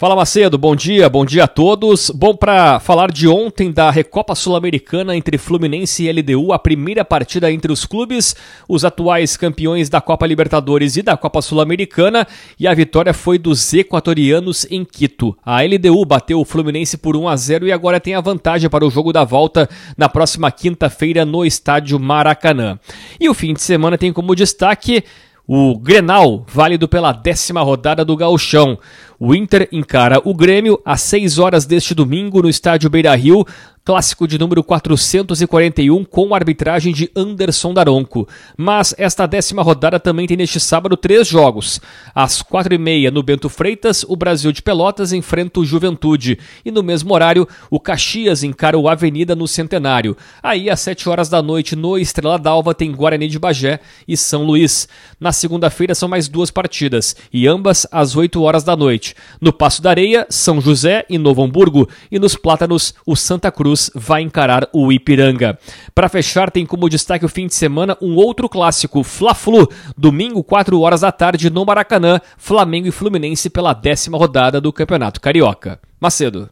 Fala Macedo, bom dia, bom dia a todos. Bom, para falar de ontem da Recopa Sul-Americana entre Fluminense e LDU, a primeira partida entre os clubes, os atuais campeões da Copa Libertadores e da Copa Sul-Americana, e a vitória foi dos equatorianos em Quito. A LDU bateu o Fluminense por 1 a 0 e agora tem a vantagem para o jogo da volta na próxima quinta-feira no estádio Maracanã. E o fim de semana tem como destaque o Grenal, válido pela décima rodada do Gauchão. O Inter encara o Grêmio às 6 horas deste domingo no estádio Beira Rio, clássico de número 441 com arbitragem de Anderson Daronco. Mas esta décima rodada também tem neste sábado três jogos. Às quatro e meia no Bento Freitas, o Brasil de Pelotas enfrenta o Juventude e no mesmo horário o Caxias encara o Avenida no Centenário. Aí às sete horas da noite no Estrela d'Alva tem Guarani de Bagé e São Luís. Na segunda-feira são mais duas partidas e ambas às oito horas da noite. No Passo da Areia, São José e Novo Hamburgo e nos Plátanos o Santa Cruz Cruz vai encarar o Ipiranga. Para fechar, tem como destaque o fim de semana um outro clássico, Fla-Flu, domingo 4 horas da tarde no Maracanã, Flamengo e Fluminense pela décima rodada do Campeonato Carioca. Macedo.